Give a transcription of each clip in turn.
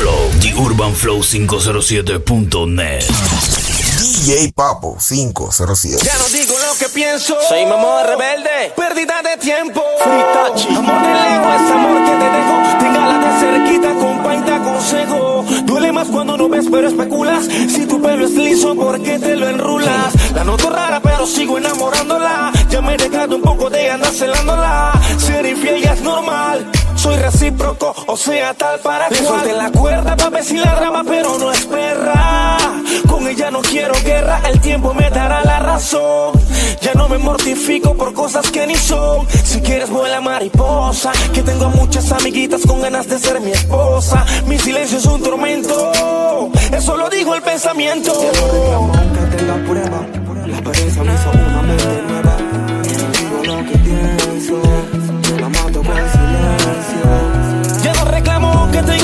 Flow, The Urban Flow 507.net. DJ Papo 507. Ya no digo lo que pienso. Soy mamá rebelde. Pérdida de tiempo. Free Amor de lejos es amor que te dejo. Téngala de cerquita, compa y te aconsejo. Duele más cuando no ves, pero especulas. Si tu pelo es liso, ¿por qué te lo enrulas? La noto rara, pero sigo enamorándola. Ya me he dejado un poco de andar celándola. Ser infiel ya es normal. Soy recíproco, o sea, tal para Le solté la cuerda pa' ver si la drama, pero no es perra. Con ella no quiero guerra, el tiempo me dará la razón. Ya no me mortifico por cosas que ni son. Si quieres vuela mariposa, que tengo muchas amiguitas con ganas de ser mi esposa. Mi silencio es un tormento, eso lo dijo el pensamiento. Ya no reclamo que tenga prueba, la me hizo una mente nueva. Digo lo que pienso,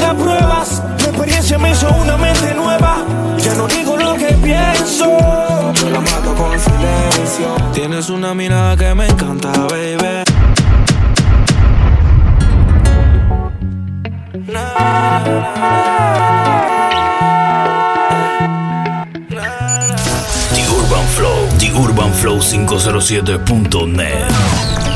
tenga pruebas, la experiencia me hizo una mente nueva. Ya no digo lo que pienso, yo la mato con silencio. Tienes una mirada que me encanta, baby. The Urban Flow, The Urban Flow 507.net.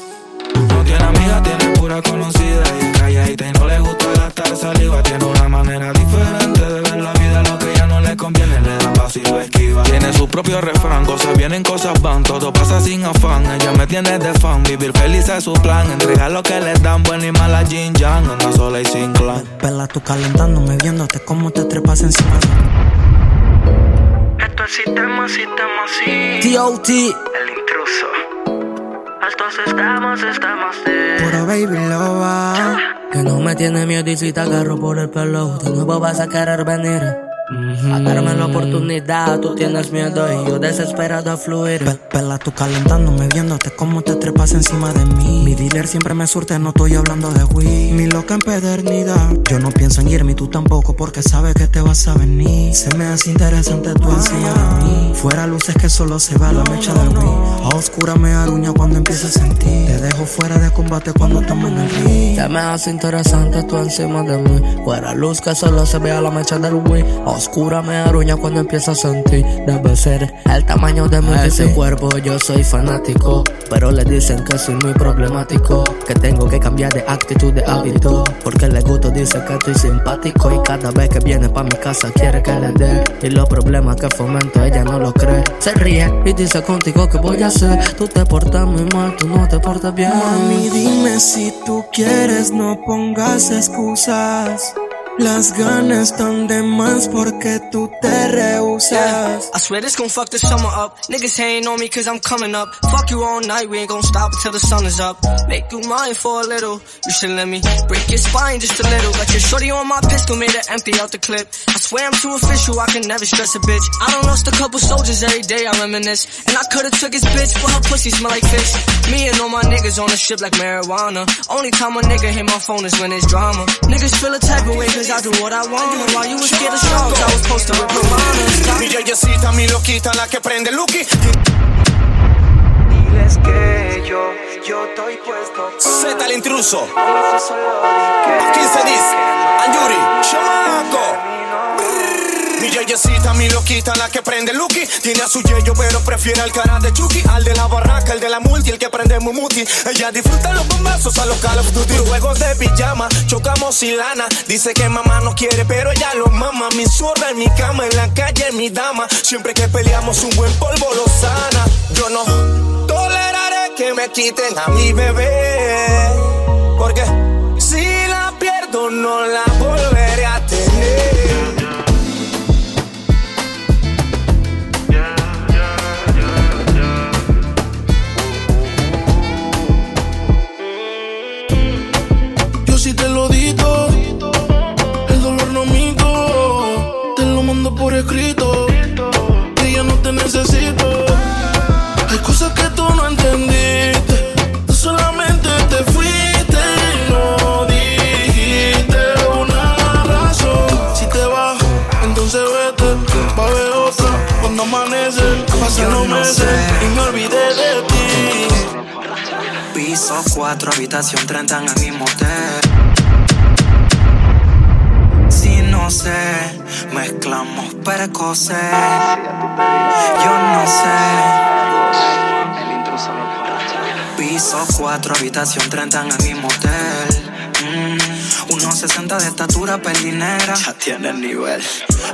Tiene amiga, tiene pura conocida. Y calladita y no le gusta gastar saliva. Tiene una manera diferente de ver la vida. Lo que ya no le conviene, le da paso y lo esquiva. Tiene su propio refrán, cosas vienen, cosas van. Todo pasa sin afán. Ella me tiene de fan. Vivir feliz es su plan. Entregar lo que le dan, buena y mala Jin Yang. Anda sola y sin clan. Pela tú calentándome, viéndote cómo te trepas encima Esto es sistema, sistema, sí. T.O.T. El intruso. Altos estamos, estamos de. Pura baby loba. Que no me tiene miedo y si te agarro por el pelo, de nuevo vas a querer venir. A darme la oportunidad, tú tienes miedo y yo desesperado a fluir. Pe- Pela tú calentándome, viéndote cómo te trepas encima de mí. Mi dealer siempre me surte, no estoy hablando de weed. Mi loca empedernida, yo no pienso en irme y tú tampoco, porque sabes que te vas a venir. Se me hace interesante tu encima de mí. Fuera luces que solo se va la mecha del weed. A oscura me aruña cuando empiezo a sentir. Te dejo fuera de combate cuando estamos en el ring. Se me hace interesante tú encima de mí. Fuera luz que solo se vea la mecha del. A oscura me aruña cuando empiezo a sentir. Debe ser el tamaño de mi ese cuerpo. Yo soy fanático, pero le dicen que soy muy problemático. Que tengo que cambiar de actitud, de hábito. Porque le gusto dice que estoy simpático. Y cada vez que viene pa' mi casa quiere que le dé. Y los problemas que fomento ella no lo cree. Se ríe y dice contigo que voy a hacer. Tú te portas muy mal, tú no te portas bien. Mami, dime si tú quieres, no pongas excusas. Las ganas están de más porque tú te rehusas. I swear this gon' fuck the summer up. Niggas hating on me cause I'm coming up. Fuck you all night, we ain't gon' stop until the sun is up. Make you mine for a little. You should let me break your spine just a little. Got your shorty on my pistol, made her empty out the clip. I swear I'm too official, I can never stress a bitch. I don't lost a couple soldiers every day, I reminisce. And I could've took his bitch, but her pussy smell like fish. Me and all my niggas on the ship like marijuana. Only time a nigga hit my phone is when it's drama. Niggas feel a type of way cause I do what I want. While you was scared of sharks, I was posted with piranhas. Mi yeyecita, mi loquita, la que prende Lucky. Diles que yo, yo estoy puesto. Z el intruso. Aquí Aquí se dice, Anjuri, chamaco. Mi yeyecita, mi loquita, la que prende Lucky. Tiene a su yeyo, pero prefiere al cara de Chucky. Al de la barraca, el de la multi, el que prende Mumuti. Ella disfruta los bombazos a los Call of. Juegos de pijama, chocamos y lana. Dice que mamá no quiere, pero ella lo mama. Mi zurda en mi cama, en la calle, mi dama. Siempre que peleamos, un buen polvo lo sana. Yo no toleraré que me quiten a mi bebé. Porque si la pierdo, no la volveré Y me olvidé de ti. Piso 4, habitación 30 en el mismo hotel. Si no sé, mezclamos percocet. Yo no sé. Piso 4, habitación 30 en el mismo hotel. Mm, 1.60 de estatura, pelinera. Ya tiene el nivel.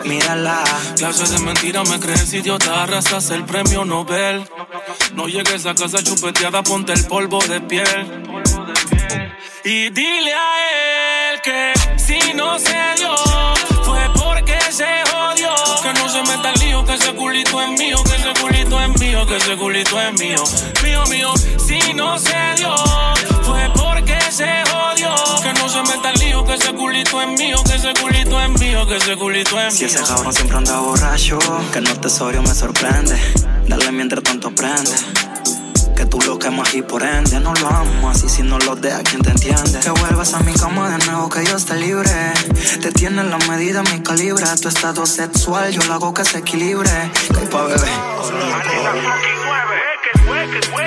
Mírala. Clases de mentira me crees idiota, arrasas el premio Nobel. No llegues a casa chupeteada, ponte el polvo de piel. Y dile a él que si no se dio, fue porque se jodió. Que no se meta el lío, que ese culito es mío, que ese culito es mío, que ese culito es mío. Mío, mío, si no se dio, fue porque se jodió. Que no se meta el lío, que ese culito es mío, que ese culito es mío, que ese culito es Si mío. ese cabrón siempre anda borracho, que no tesorio me sorprende. Dale mientras tanto prende. Que tú lo quemas y por ende no lo amas. Y si no lo dejas, ¿quién te entiende? Que vuelvas a mi cama de nuevo, que yo esté libre. Te tiene la medida, mi calibre. Tu estado sexual, yo lo hago que se equilibre. Que pa' bebé.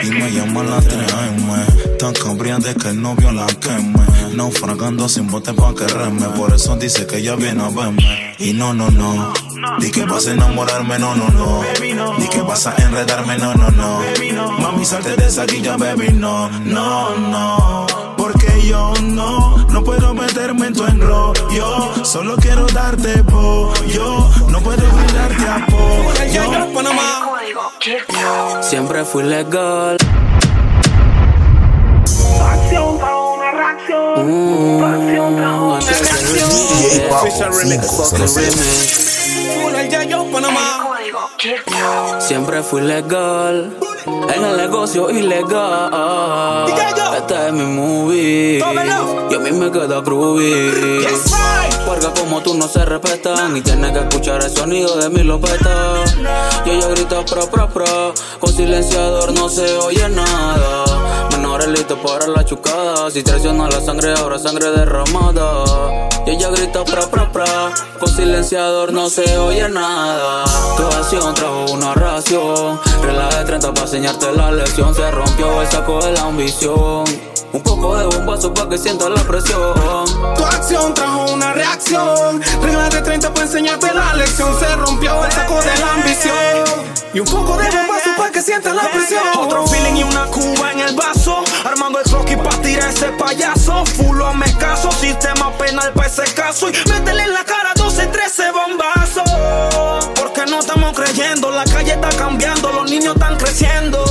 Y me llama la 3M Tan cambiante que el novio la queme. Naufragando sin bote pa' que reme. Por eso dice que ella viene a verme. Y no, no, no. Di que vas a enamorarme, no, no, no. Di que vas a enredarme, no, no, no. Mami, salte de esa guilla, baby, no, no, no. Porque yo no, no puedo meterme en tu enrollo Solo quiero darte pollo No puedo brindarte apoyo Siempre fui legal. Mm, Papo remix, fucking 507. remix. Full el Yayo Panamá. Siempre fui legal. En el negocio ilegal. Este es mi movie. Y a mí me queda groovy. Porque como tú no se respetan. Y tienes que escuchar el sonido de mi lopeta. Y ella grita pro, pro, pro. Con silenciador no se oye nada. Menores listos para la chucada. Si traiciona la sangre, ahora sangre derramada. Y ella grita pra, pra, pra. Con silenciador no se oye nada. Tu acción trajo una ración. Regla de 30 para enseñarte la lección. Se rompió el saco de la ambición. Un poco de bombazo para que sientas la presión. Tu acción trajo una reacción. Reglas de 30 para enseñarte la lección. Se rompió el saco de la ambición. Y un poco de bombazo para que sientas la presión. Otro feeling y una cuba en el vaso. Armando el croquis para tirar ese payaso. Fulo me caso. Sistema penal para ese caso. Y métele en la cara 12, 13 bombazos. Porque no estamos creyendo. La calle está cambiando. Los niños están creciendo.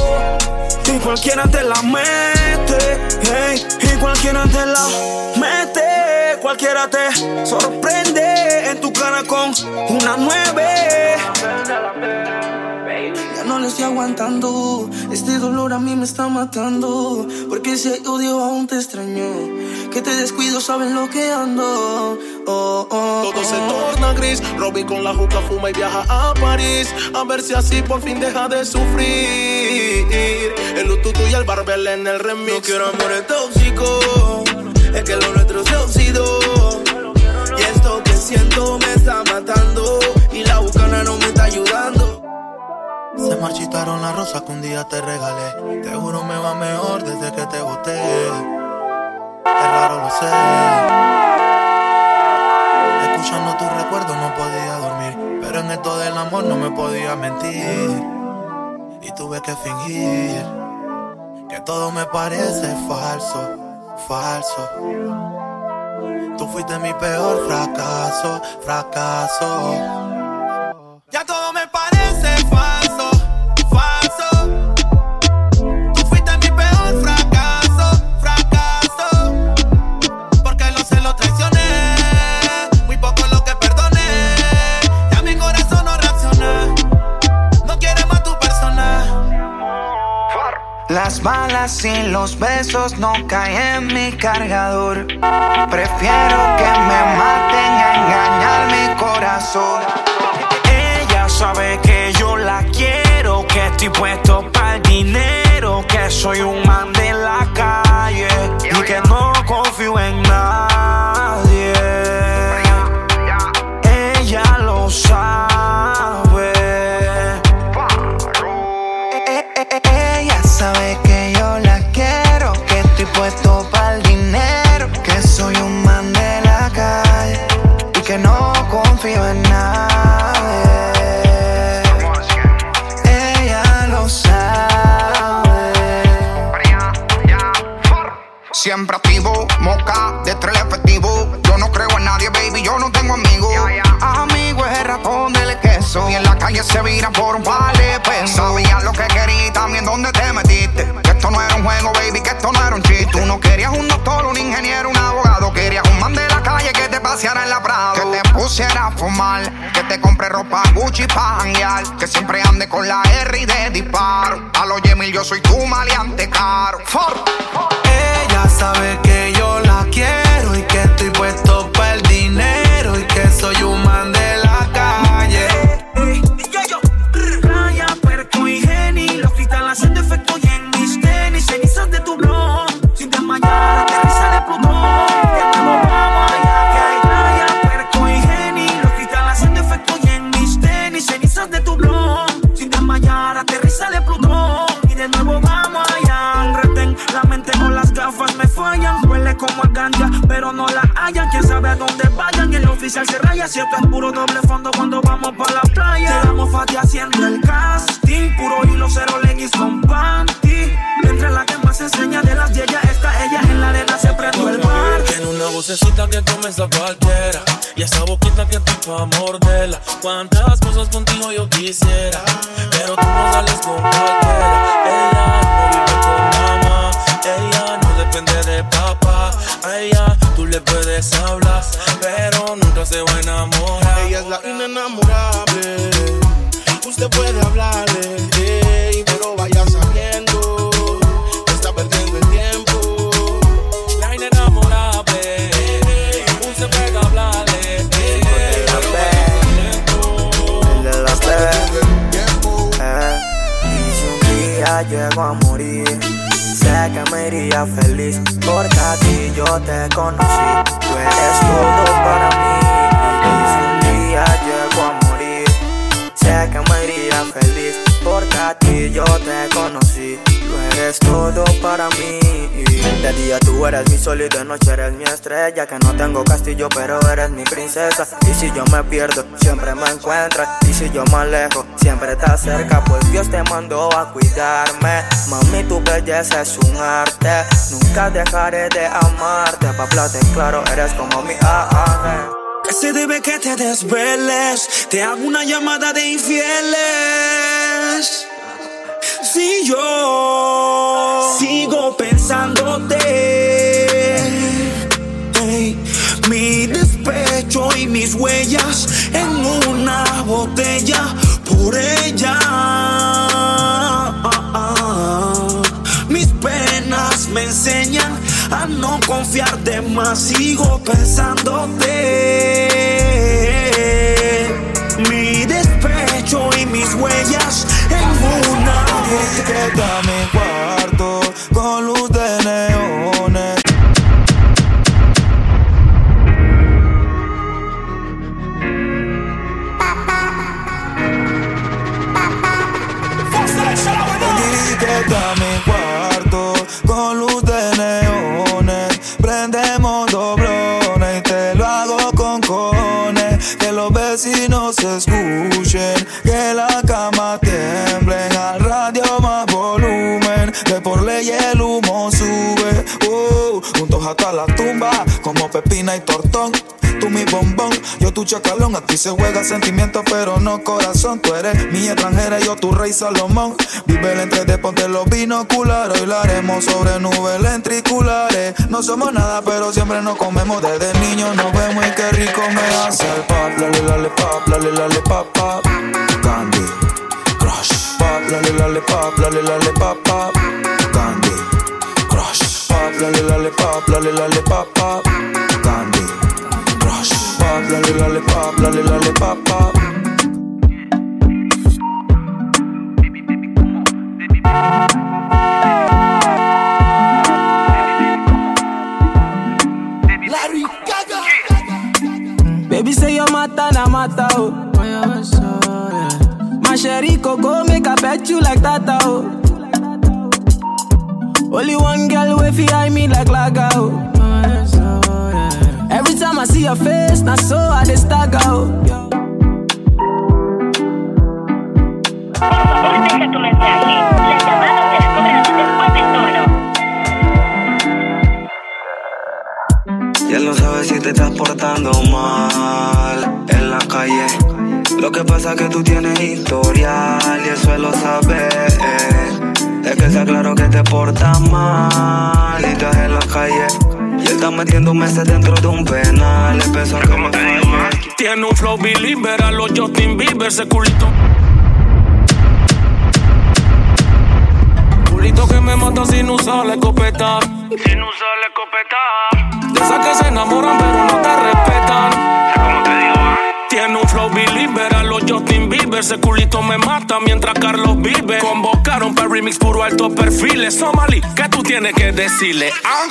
Y cualquiera te la mete, hey, y cualquiera te la mete, cualquiera te sorprende en tu cara con una nueve. No le estoy aguantando, este dolor a mí me está matando, porque si hay odio aún te extraño, que te descuido saben lo que ando. Oh, oh, Todo se oh. torna gris. Robin con la juca fuma y viaja a París. A ver si así por fin deja de sufrir. El Lututu y el Barbel en el remix. No quiero amores tóxicos, es que lo nuestro se oxidó. Y esto que siento me está matando. Y la bucana no me está ayudando. Se marchitaron las rosas que un día te regalé. Te juro me va mejor desde que te boté. Es raro, lo sé. Escuchando tus recuerdos no podía dormir. Pero en esto del amor no me podía mentir. Y tuve que fingir que todo me parece falso, falso. Tú fuiste mi peor fracaso, fracaso. Ya todo Las balas y los besos no caen en mi cargador. Prefiero que me maten a engañar mi corazón. Ella sabe que yo la quiero, que estoy puesto para el dinero, que soy un man de la calle y que no confío en nadie. Creo en nadie, baby, yo no tengo amigos. Amigo es el ratón del queso. Y en la calle se vira por un par de pesos. Sabía lo que quería y también dónde te metiste. Que esto no era un juego, baby, que esto no era un chiste. Tú no querías un doctor, un ingeniero, un abogado. Querías un man de la calle que te paseara en la Prado. Que te pusiera a fumar. Que te compre ropa Gucci pa' janguear. Que siempre ande con la R y de disparo. A los Yemil, yo soy tu maleante caro. Fuck. Ella sabe que yo la quiero y que Sin como a ganja, pero no la hallan. Quién sabe a dónde vayan. Y el oficial se raya Si esto es puro doble fondo cuando vamos pa' la playa. Te damos fati haciendo el casting Puro hilo, cero leggings con panty. Entre la que más enseña de las 10 ya está ella En la arena se prende el bar. Tiene una vocecita que comienza cualquiera Y esa boquita que te pa' morderla Cuántas cosas contigo yo quisiera Pero tú no sales con cualquiera le puedes hablar Pero nunca se va a enamorar Ella es la inenamorable. Usted puede hablarle, ey, pero vaya sabiendo que está perdiendo el tiempo. La inenamorable Usted puede hablarle El de la P. Eh, Y si un día llego a morir, sé que me iría feliz. Porque a ti yo te conocí, tú eres todo para mí. Y si un día llego a morir, sé que me iría feliz. Porque a ti yo te conocí, eres todo para mí. De día tú eres mi sol y de noche eres mi estrella. Que no tengo castillo, pero eres mi princesa. Y si yo me pierdo, siempre me encuentras. Y si yo me alejo, siempre estás cerca. Pues Dios te mandó a cuidarme. Mami, tu belleza es un arte. Nunca dejaré de amarte. Pa' hablarte claro, eres como mi ángel. Que se debe que te desveles Te hago una llamada de infieles Si yo sigo pensándote Mi despecho y mis huellas En una botella Por ella Mis penas me enseñan a no confiar de más. Sigo pensándote. Mi despecho y mis huellas en una Discreta mi yo tu chacalón. A ti se juega sentimiento, pero no corazón. Tú eres mi extranjera, yo tu rey Salomón. Vive el entre de ponte los binoculares. Hoy la haremos sobre nubes lentriculares. No somos nada, pero siempre nos comemos. Desde niños nos vemos y qué rico me hace el pop. Lale, lale, pop, lale, lale, pop, pop. Candy, crush. Pop, lale, lale, pop, lale, lale, pop, pop. Candy, crush. Pop, lale, lale, pop, lale, lale, pop, pop. Candy, crush. Pop, lale, lale, pop, lale, lale, pop. Larry Gaga. Baby say you're mata na mata oh. My sherry coco make I bet you like that oh. Only one girl way fi me like laga oh. Every time I see your face, now so I just go. Deja tu mensaje. La llamada se cobran después del tono. Y él no sabe si te estás portando mal en la calle. Lo que pasa es que tú tienes historial y eso él lo sabe. Es que sea claro que te portas mal y estás en la calle. Está metiendo meses dentro de un penal. Empezó a que me falle. Tiene un flow believer a los Justin Bieber, ese culito. Culito que me mata sin usar la escopeta. Sin usar la escopeta. De esas que se enamoran pero no te respetan. Como te digo, Tiene un flow believer a los Justin Bieber. Ese culito me mata mientras Carlos vive. Convocaron para remix puro alto perfiles. Somali, ¿qué tú tienes que decirle? Ah,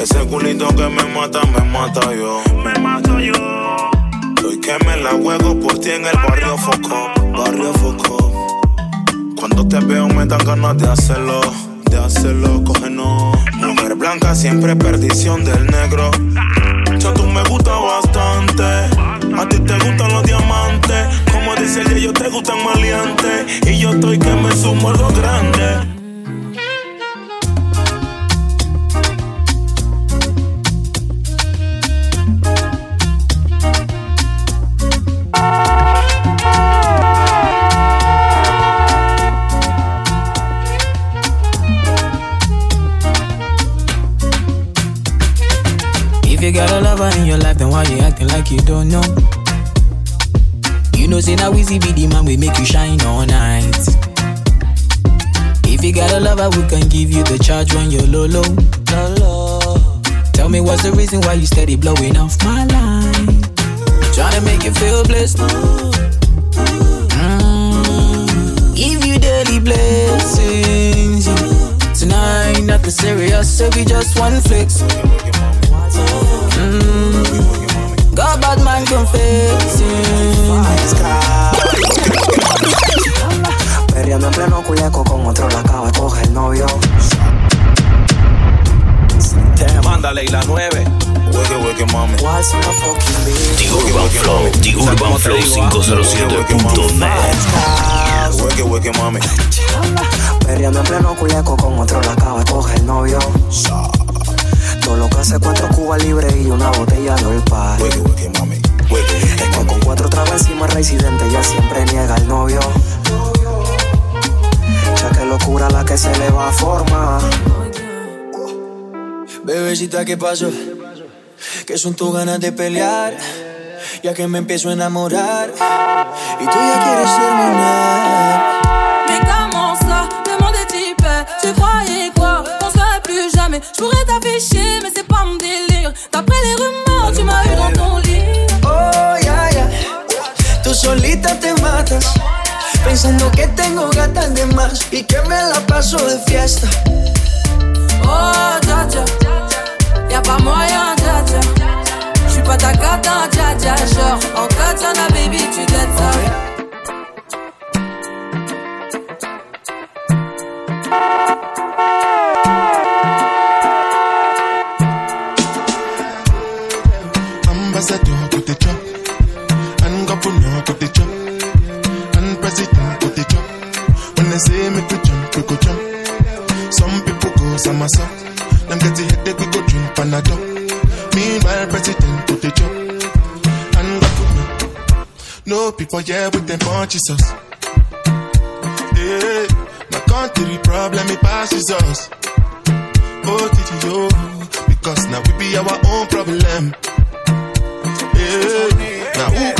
Ese culito que me mata, me mata yo. Me mato yo. Hoy que me la juego por ti en el barrio Foco. Barrio Foco. Cuando te veo me dan ganas de hacerlo. De hacerlo, cógenos. Mujer blanca, siempre perdición del negro. Ya tú me gusta bastante. A ti te gustan los diamantes. Como dice el ellos te gustan maleantes. Y yo estoy que me sumo a lo grande. Lover in your life, then why you acting like you don't know? You know, say now Weezy be the man, we make you shine all night. If you got a lover, we can give you the charge when you're low, low. low. Tell me what's the reason why you steady blowing off my line? Tryna make you feel blessed. Mm. Give you daily blessings. Tonight, nothing serious, so we just one flex. Mm. God, bad man confessing. Perreando en pleno culeco con otro la acaba de coger el novio. Mándale y la 9. Hueque, hueque, mami. What's my fucking bitch? The Urban Flow, The Urban Flow 507.net. Hueque, hueque, mami. Perreando en pleno culeco con otro la acaba de coger el novio. Todo lo que hace cuatro cubas libres y una botella de olpar. Hueque, hueque, mami. Hueque, Es que con cuatro trabas encima residente ya siempre niega el novio. Ya que locura la que se le va a formar. Bebecita, ¿qué pasó? Que son tus ganas de pelear, ya que me empiezo a enamorar. Y tú ya quieres terminar. Je pourrais t'afficher, mais c'est pas mon délire. D'après les rumeurs, tu m'as eu dans ton lit. Oh, ya, ya. Tú solita te matas, pensando que tengo gatas de más y que me la paso de fiesta. Oh, dja dja Y'a pas moyen, dja dja J'suis pas ta cata, dja dja Genre, en katana, baby, tu dettes ça Ambassador to the job, and governor to the job, and president to the job. When they say make we jump, we go jump. Some people go samasa, them get the headache, we go drink panadol. Meanwhile, president to the job, and governor. No people here with them punches us. Yeah, my country problem it passes us. Oh, did you? Because now we be our own problem. Now who?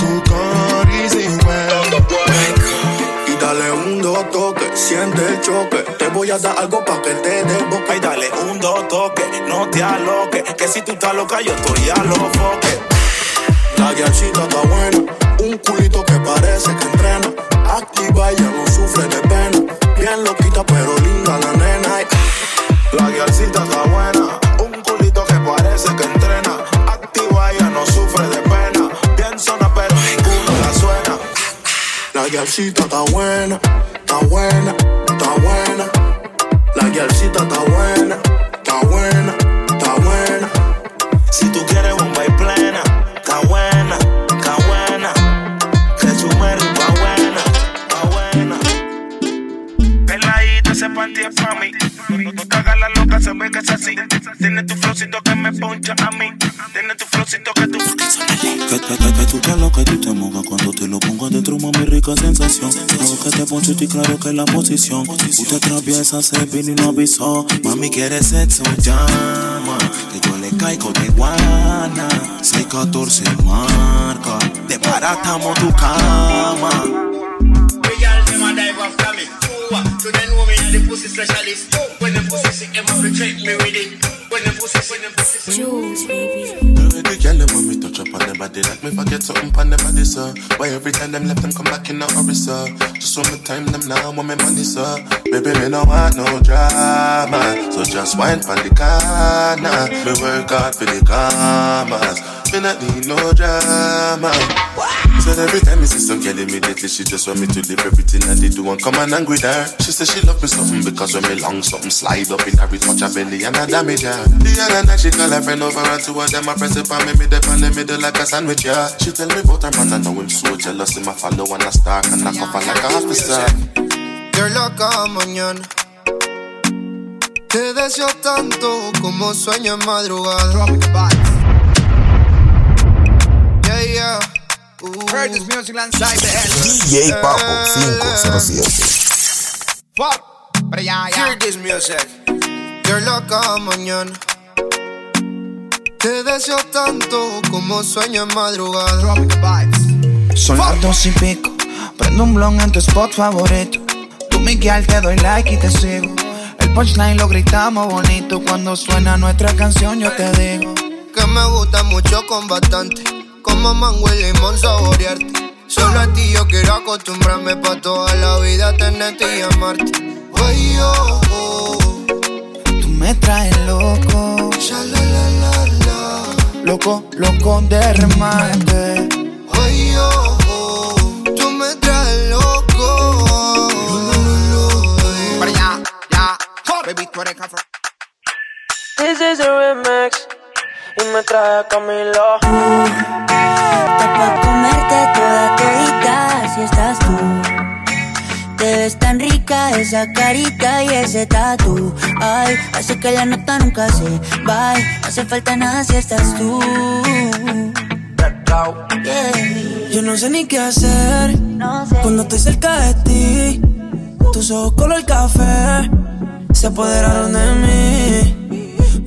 Y dale un dos toque, siente el choque. Te voy a dar algo pa' que te boca. Ay, dale un dos toque, no te aloques. Que si tú estás loca, yo estoy a los foques. La guiachita está buena, un culito que parece que entrena. Activa, ella no sufre de pena. Bien pero La guiachita está buena, está buena, está buena. La guiachita está buena, está buena, está buena. Si tú quieres bomba y plena, está buena, está buena. Que su pa' buena, pa' buena. Peladito, ese panty es pa' mí. Se ve que es así. Tiene tu flowcito que me poncha a mí. Tiene tu flowcito que tú. Que, que, que, que tú te lo que tú te mojas cuando te lo pongo adentro, mami, rica sensación. Creo que te poncho y claro que la posición. Usted atraviesa, se vino y no avisó. Mami, quiere sexo, llama. Que yo le caigo de guana. 614 marca. Te baratamos tu cama. Girl, them a dive after me. Ooh, the pussy specialist. When them pussy sick, them have to check me with it. When them pussy, when them pussy Jules, baby. Every girl them when me touch up on the body like me forget something on the body, sir. Why every time them left them come back in a hurry, sir? Just want me time them now, want me money, sir. Baby, me no want no drama, so just wine for the corner. Me work hard for the commas, me not need no drama. So every time me see some girl immediately she just want me to leave everything that they do and come and angry with her. She say she love me something because when me long something slide up in her, it touch her belly and I damage her. The other night she call her friend over and two of them I press it on me, me dip on the middle like a sandwich, yeah. She tell me about her man and know I'm so jealous in my follow and I stalk and I cough her like a officer. Girl, cada mañana te deseo tanto como sueño en madrugada. Heard this music inside the head. DJ Papo 507. Fuck. But yeah, yeah. Hear this music. Girl, cada mañana te deseo tanto como sueño en madrugada. Son las dos y pico. Prendo un blon en tu spot favorito. Tú, Miguel, te doy like y te sigo. El punchline lo gritamos bonito. Cuando suena nuestra canción, yo te digo. Que me gusta mucho con bastante. Como mango y limón saborearte. Solo a ti yo quiero acostumbrarme pa' toda la vida tenerte y amarte. Ay, oh, oh. Tú me traes loco. Sha, la, la, la, la. Loco, loco de remate. Ay, oh, oh. Me trae a Camilo. Está pa' comerte toda todita si estás tú. Te ves tan rica esa carita y ese tatu. Ay, hace que la nota nunca se vaya. No hace falta nada si estás tú. Yeah. Yo no sé ni qué hacer cuando estoy cerca de ti. Tus ojos color café se apoderaron de mí.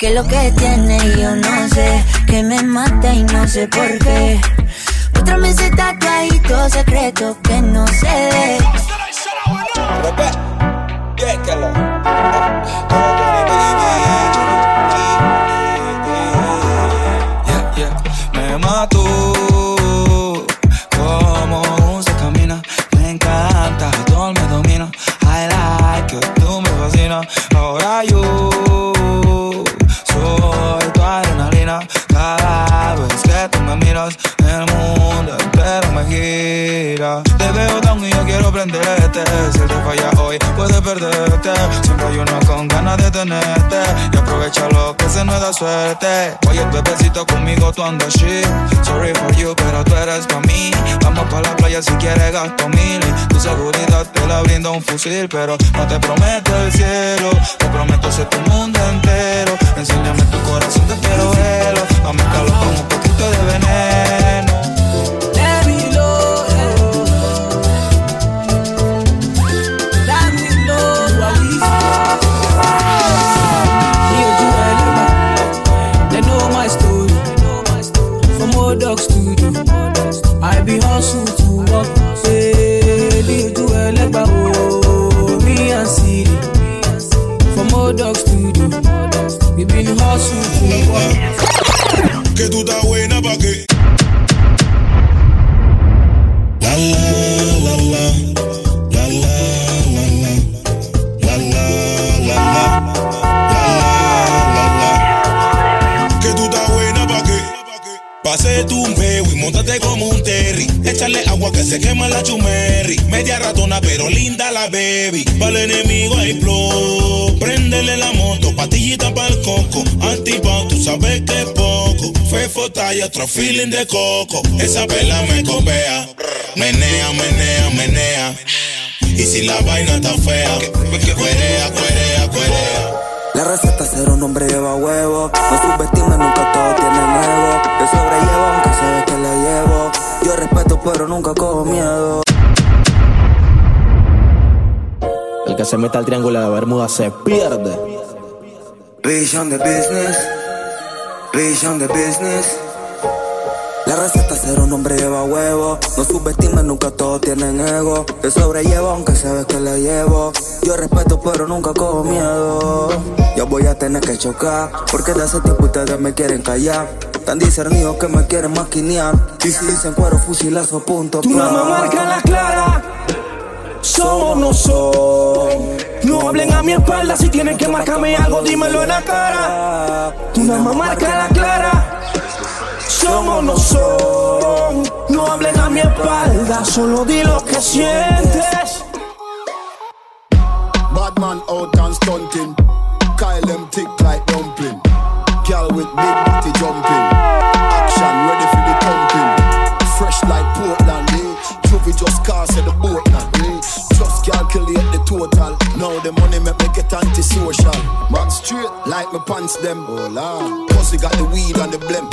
Que lo que tiene yo no sé, que me mata y no sé por qué. Muéstrame ese tatuadito secreto que no se shit. Sorry for you, pero tú eres pa' mí. Vamos pa' la playa si quieres gasto mil. Tu seguridad te la brinda un fusil. Pero no te prometo el cielo. Pero linda la baby. Para el enemigo hay flow. Préndele la moto, patillita para el coco. Antipao, tú sabes que poco. Fefota y otro feeling de coco. Esa vela me copea. Menea, menea, menea. Y si la vaina está fea, cuerea, cuerea, cuerea. La receta cero nombre lleva huevo. No subestime, nunca todo tiene ego. Yo sobrellevo aunque sabes que le llevo. Yo respeto, pero nunca cojo miedo. Que se meta al triángulo de Bermuda se pierde. Vision de business. Vision de business. La receta cero nombre lleva huevo. No subestime, nunca todos tienen ego. Yo sobrellevo aunque sabes que le llevo. Yo respeto, pero nunca cojo miedo. Yo voy a tener que chocar. Porque de hace tiempo ustedes me quieren callar. Tan discernidos que me quieren maquinear. Y si dicen cuero, fusilazo, punto. Tu mamá marca la clara. Son o no son. No hablen a mi espalda. Si tienen que marcarme algo, dímelo en la cara. Tu mamá marca la clara. Son o no son. No hablen a mi espalda. Solo di lo que sientes. Bad man out and stunting. Kyle them thick like dumpling. Girl with big booty jumping. Action ready for the thumping. Fresh like Portland, eh? Juvie just cast at the boat now, eh? Just calculate the total. Now the money make me get antisocial. Man straight like my pants them. Oh lord. Pussy got the weed and the blem.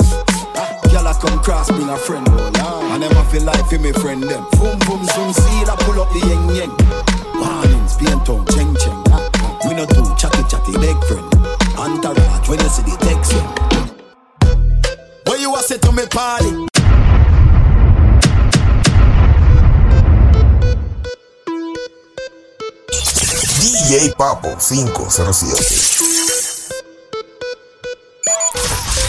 Ah, Girl I come cross bring a friend. Oh I feel like for me friend them. Boom boom zoom see I pull up the yeng yeng. Warnings, pain tongue, cheng cheng. Ah, ah. We not do chatty chatty big friend. Entourage when you see the text. What you a say to me party? DJ Papo 507.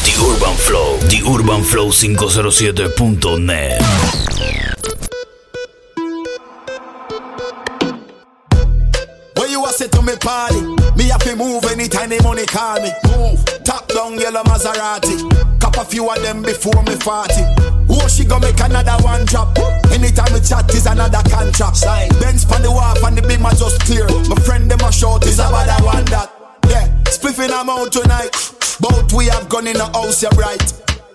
The Urban Flow, The Urban Flow 507.net. What you a say to me party? Me have to move anytime the money call me. Move. Top down yellow Maserati. Cop a few of them before me 40. Oh, she go make another one drop. Anytime we chat is another contract. Sign. Benz pan the wharf and the beam are just clear. My friend them a short is about that one that. Yeah, spliffing I'm out tonight. Both we have gone in the house, you're right.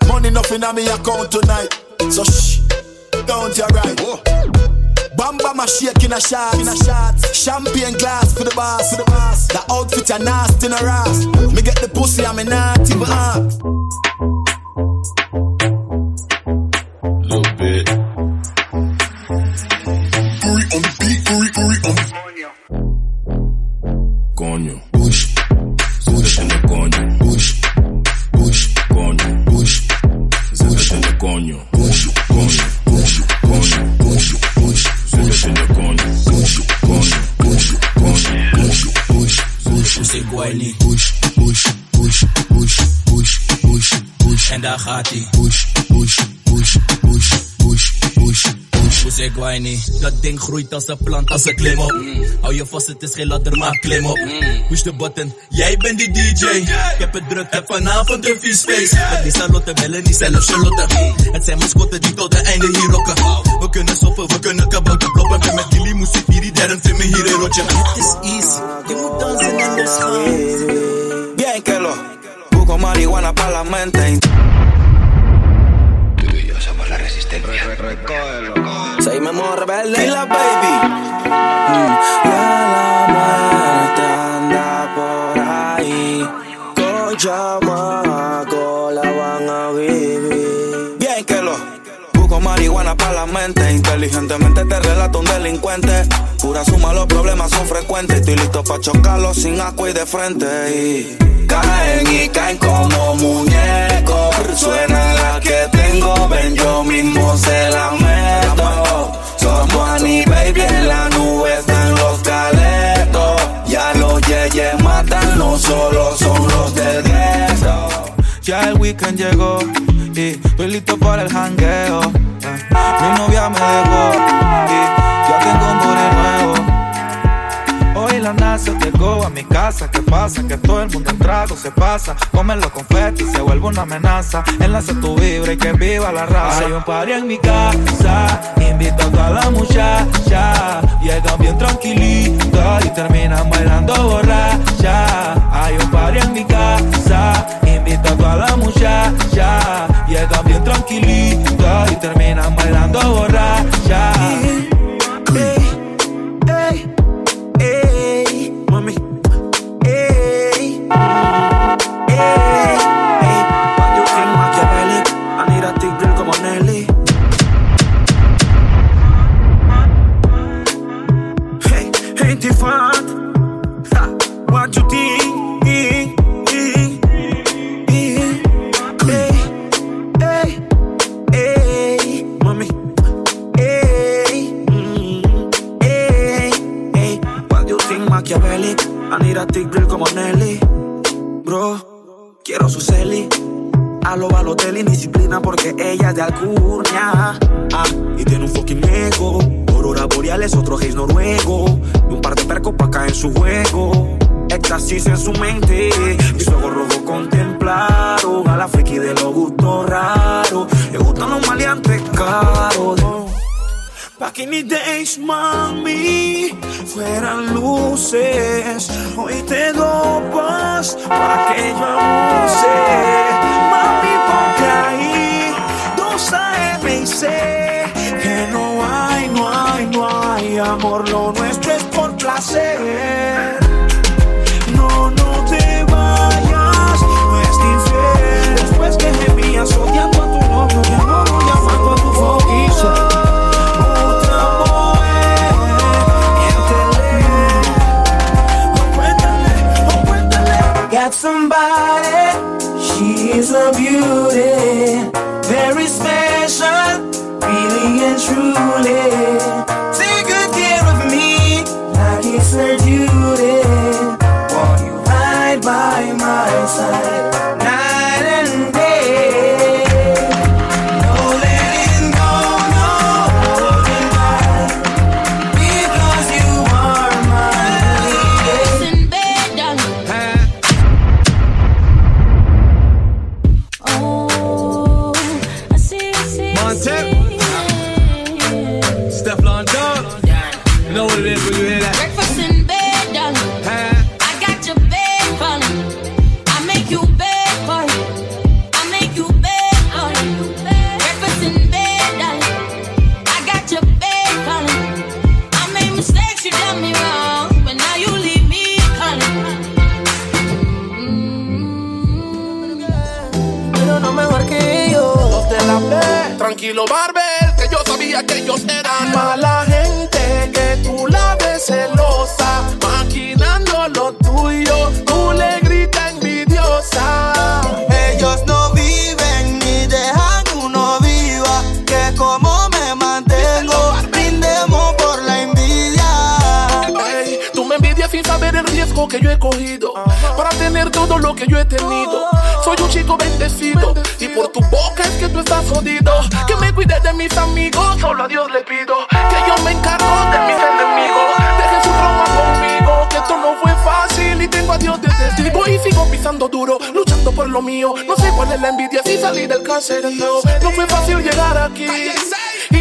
Money nothing on me account tonight. So shh, don't you right. Bamba my shake in a shot, in a shot. Champagne glass for the boss, for the boss. The outfit a nasty in a ass. Me get the pussy, I'm a not even. Bit. Uri on the beat, Uri, Uri on the Coño. Push. Push en el coño. Push. Push. Coño. Push. Push en el coño. Push. Coño. Push. Coño. Push. Push. Push en el coño. Push. Coño. Push. Coño. Push. Push. Push. Pussy guayni. Push. Push. Push. Push. Push. Push. Push. En daar gaat. Push. Push. Push. Push. Pussy guayni. Dat ding groeit als een plant, als een klim op. Hou je vast, het is geen ladder, maar klim op. Push de button, jij bent die DJ. Ik heb het druk, heb vanavond een vies face. Met die salotte bellen, niet zelf Charlotte. Het zijn mascotten die tot het einde hier rocken. We kunnen soppen, we kunnen kabouter kloppen. Ben met jullie moest ik hier, die derde vind me hier een rotje. Het is easy, je moet dansen en losgaan. Bien que lo busco marihuana para la mente. Tú y yo somos la resistencia. Seguimos rebelde. Dila, baby. Mm, la muerte anda por ahí. Con chamaco la van a vivir. Bien que lo busco marihuana para la mente. Inteligentemente te relato un delincuente. Pura suma, los problemas son frecuentes. Estoy listo para chocarlos sin asco y de frente. Y caen y caen como muñecos. Suena la que tengo, ven, yo mismo se la meto. Somos Annie Baby en la nube están los caletos. Ya los yeyes matan, no solo son los del gueto. Ya el weekend llegó y estoy listo para el jangueo. Ah, Mi novia me dejó y NASA llegó a mi casa, ¿qué pasa? Que todo el mundo en trago se pasa. Comen los confetis, se vuelve una amenaza. Enlace tu vibra y que viva la raza. Hay un party en mi casa, invito a toda la muchacha. Llegan bien tranquilitos y terminan bailando borracha. Hay un party en mi casa, invito a toda la muchacha. Llegan bien tranquilitos y terminan bailando borracha. Amor. Lo nuestro Tranquilo, Marvel, que yo he cogido para tener todo lo que yo he tenido. Soy un chico bendecido y por tu boca que tú estás jodido. Que me cuide de mis amigos, solo a Dios le pido. Que yo me encargo de mis enemigos. Deje su trauma conmigo, que esto no fue fácil y tengo a Dios de testigo. Y sigo pisando duro, luchando por lo mío. No sé cuál es la envidia si salí del cáncer. No, no fue fácil llegar aquí.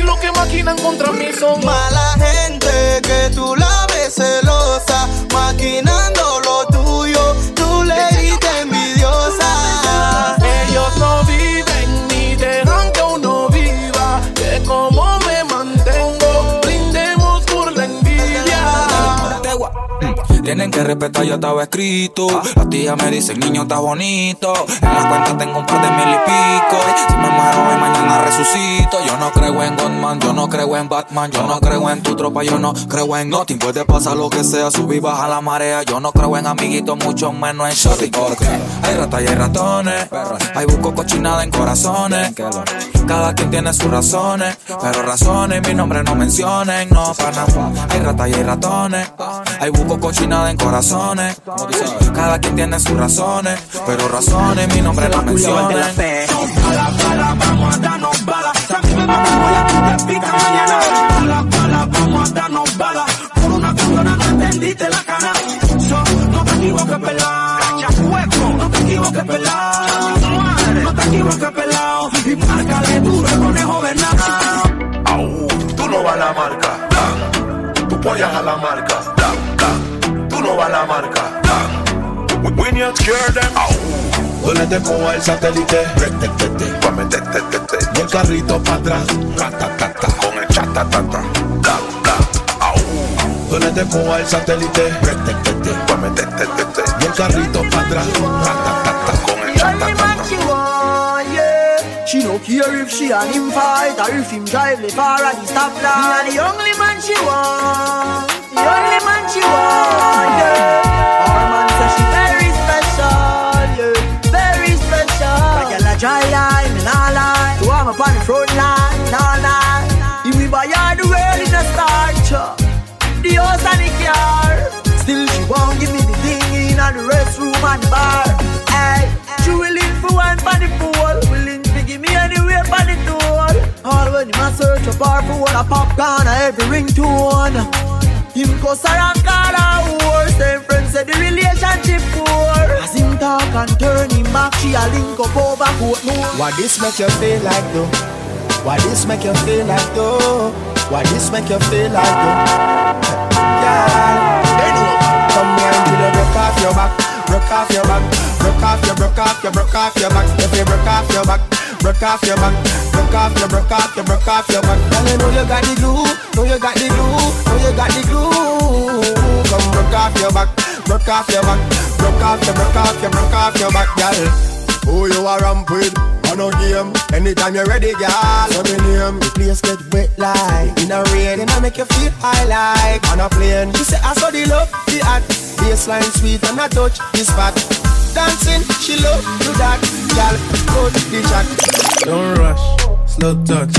Lo que maquinan contra mí son Mala gente, que tú la ves celosa, maquinando lo tuyo, tú le gritas envidiosa. Ellos Tienen que respetar, ya estaba escrito. Las tías me dicen, niño, estás bonito. En la cuenta tengo un par de mil y pico. Si me muero hoy, mañana resucito. Yo no creo en Godman, yo no creo en Batman. Yo no creo en tu tropa, yo no creo en nothing. Puede pasar lo que sea, subir, baja la marea. Yo no creo en amiguitos, mucho menos en shorty. Porque hay ratas y hay ratones. Hay busco cochinada en corazones. Cada quien tiene sus razones. Pero razones, mi nombre no mencionen. No, para Hay ratas y hay ratones. Hay busco cochinada en corazones. Cada quien tiene sus razones. Pero razones, mi nombre no bala, vamos a darnos bala. Te vamos a darnos bala. No te equivoques, pelado. No te equivoques, pelado. No te equivoques, pelado. Y márcale duro el conejo. Au, tú no vas a la marca. Tú a la marca. Dan, dan. Tú no vas a la marca. Dan. We, we need to cure them. Au. Duele te coja el satélite. Pa' meterte, te, te. Y el carrito para atrás. Ratatata. Con el chatatata. Da, da. Au. Duele te coja el satélite. Pa' meterte, te, te. Y el carrito para atrás. Ratatata. Con el The only man chatatata. she want, yeah. She no care if she and him fight or if him drive the car at the stoplight. Me and the only man she want, the only man she yeah. Our man say she very special, yeah, very special. Girl a. So I'm the the world in a the the. Still she won't give me the thing in the restroom and the bar. Hey, she willing for one the willing to give me the tool. All when a search up her for one a popcorn a every ringtone. Him her and call her whore. Same friends say the relationship poor. As him talk and turn him back, she a link up over Portmore. Why this make you feel like though? Why this make you feel like though? Why this make you feel like though? Yeah, bend over. Come here till you broke off your back, broke off your back, broke off your, broke off your, broke off your back. If you broke off your back, broke off your back, broke off your, broke off your, broke off your back. Girl, you know you got the glue, know you got the glue, know you got the glue. Come broke off your back, broke off your back, broke off your, broke off your, broke off your back, girl. Who you are ramp with? I no game. Anytime you're ready, girl. So me name. The place get wet like in a rain, and I make you feel high like on a plane. You say I saw the love, the hot baseline sweet, and I touch the spot. Dancing, she love do that, girl. Go the chat. Don't rush, slow touch.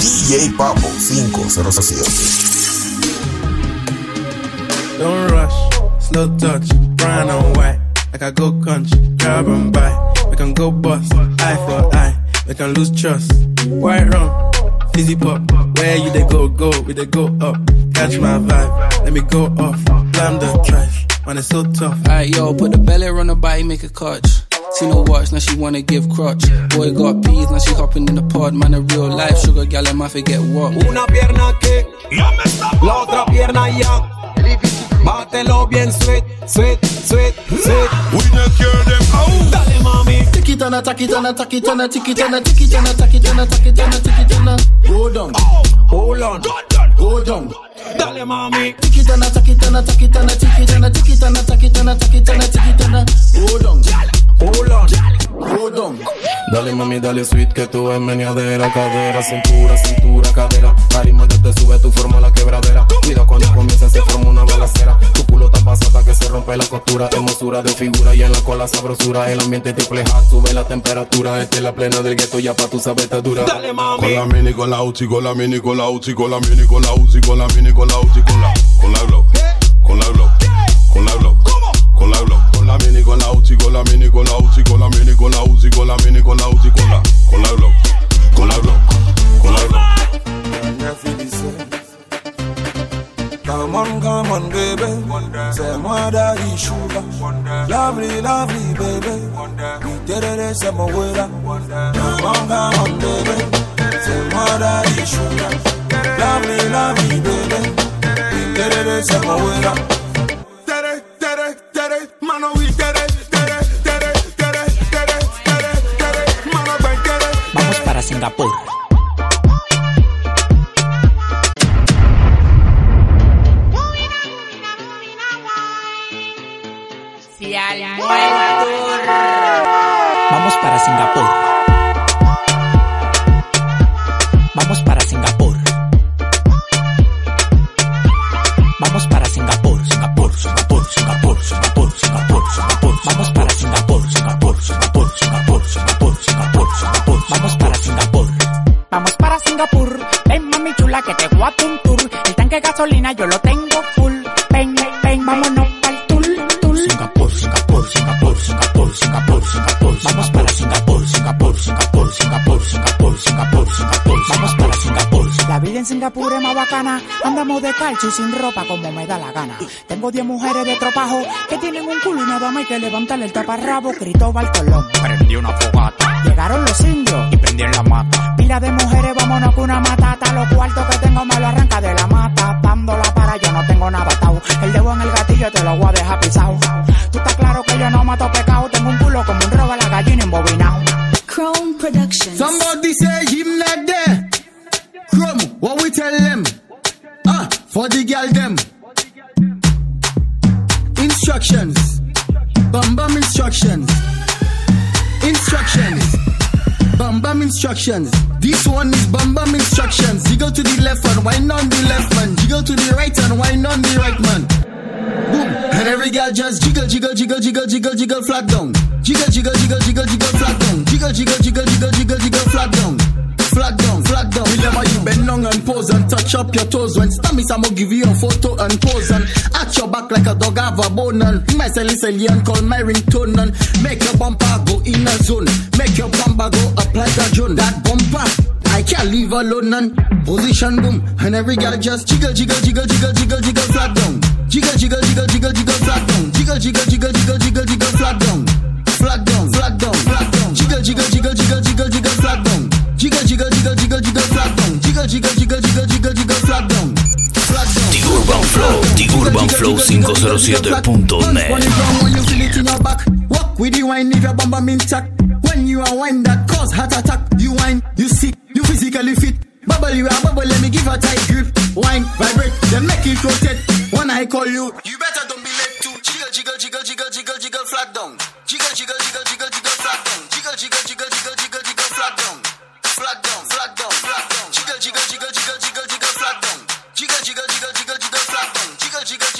DJ Papo 507. Don't rush, slow touch, brown and white. Like I go country, grab and buy. We can go bust, eye for eye. We can lose trust. White rum, fizzy pop. Where you they go, go, we they go up. Catch my vibe, let me go off. Blam the trash, man, it's so tough. Alright, yo, put the belly on the body, make a catch. See no watch, now she wanna give crotch. Boy got peas, now she hopping in the pod. Man, a real life sugar gal, and my forget what. Una pierna que, la otra pierna ya. Bátelo bien sweet, sweet, sweet, sweet. We not cure them. Au. Dale mami, Tick it on a, tack it on a, tack it on a, tick it on a, tick it on a, tack it on a, tack it on a, tick it on a. go down, hold on, go down. Dale mami, Tick it on a, tack it on a, tack it on a, tick it on a, tick it on a, tack it on a, tack it on a, tick it on a. go down, hold on, go down. Dale mami, dale sweet que tú es meneadera, cadera, cintura, cintura, cadera. Carisma te sube, la costura. Hermosura de figura y en la cola sabrosura. El ambiente triple hat, sube la temperatura. Esta es la plena del gueto, ya pa' tu saber dura. Dale mami, Con la mini, con la uchi, con la mini, con la uchi, con la mini, con la uchi, con la mini, con la uchi, con la, con la glock, con la glock, con la glock, con la glock, con la mini, con la uchi, con la mini, con la uchi, con la mini, con la uchi, con la mini, con la uchi, con la, con la glock, Come on, come on, baby. Moi daddy sugar. Lovely, lovely, baby. Iterere c'est mon wera. Come on, come on, baby. Moi daddy sugar. Lovely, lovely, baby. C'est mon wera. Tere, tere, tere, mano Vamos para Singapur. Vamos para Singapur. Vamos para Singapur, Singapur, Singapur, Singapur, Singapur, Singapur, Singapur. Vamos para Singapur, Singapur, Singapur, Singapur, Singapur, Singapur, Singapur. Vamos para Singapur. Vamos para Singapur. Ven, mami chula, que te voy a un tour. El tanque de gasolina yo lo Andamos de calcio y sin ropa como me da la gana. Tengo 10 mujeres de tropajo que tienen un culo y nada más hay que levantarle el taparrabo. Cristóbal Colón. Prendí una fogata Llegaron los indios. y prendí en la mata. Pila de mujeres, vámonos con una matata. Los cuartos que tengo me lo arranca bam instructions. This one is bam bam instructions. Jiggle to the left one, wind on the left man. Jiggle to the right and wind on the right man. Boom. And every girl just jiggle, jiggle, jiggle, jiggle, jiggle, jiggle, flat down. Jiggle, jiggle, jiggle, jiggle, jiggle, flat down. Jiggle, jiggle, jiggle, jiggle, jiggle, jiggle, flat down. Flat down, flat down. Remember you bend down and pose and touch up your toes. When stammies, I'ma give you a photo and pose and at your back like a dog have a bone and my silly silly and call my ringtone and make your bumper go in a zone. Make your bumper go like a drone. That bumper. I can't leave alone and position boom and every girl just jiggle jiggle jiggle jiggle jiggle jiggle flat down jiggle jiggle jiggle jiggle jiggle flat down jiggle jiggle jiggle jiggle jiggle jiggle flat down flat down flat down flat down jiggle jiggle jiggle jiggle jiggle jiggle flat down jiggle jiggle jiggle jiggle jiggle flat down jiggle jiggle jiggle jiggle jiggle jiggle flat down The Urban Flow, The Urban Flow 507.net. When you down, when you feel it in your back, walk with the wine if your bum bum intact you a wine that cause heart attack. You wine, you sick, you physically fit. Bubble you a bubble, let me give a tight grip. Wine, vibrate, then make it rotate. When I call you, you better don't be late to jiggle, jiggle, jiggle, jiggle, jiggle, jiggle, flat down. Jiggle, jiggle, jiggle, jiggle, jiggle, flat down. Jiggle, jiggle, jiggle, jiggle, jiggle, jiggle, flat down. Flat down, flat down, flat down. Jiggle, jiggle, jiggle, jiggle, jiggle, jiggle, flat down. Jiggle, jiggle, jiggle, jiggle, jiggle, flat down. Jiggle, jiggle.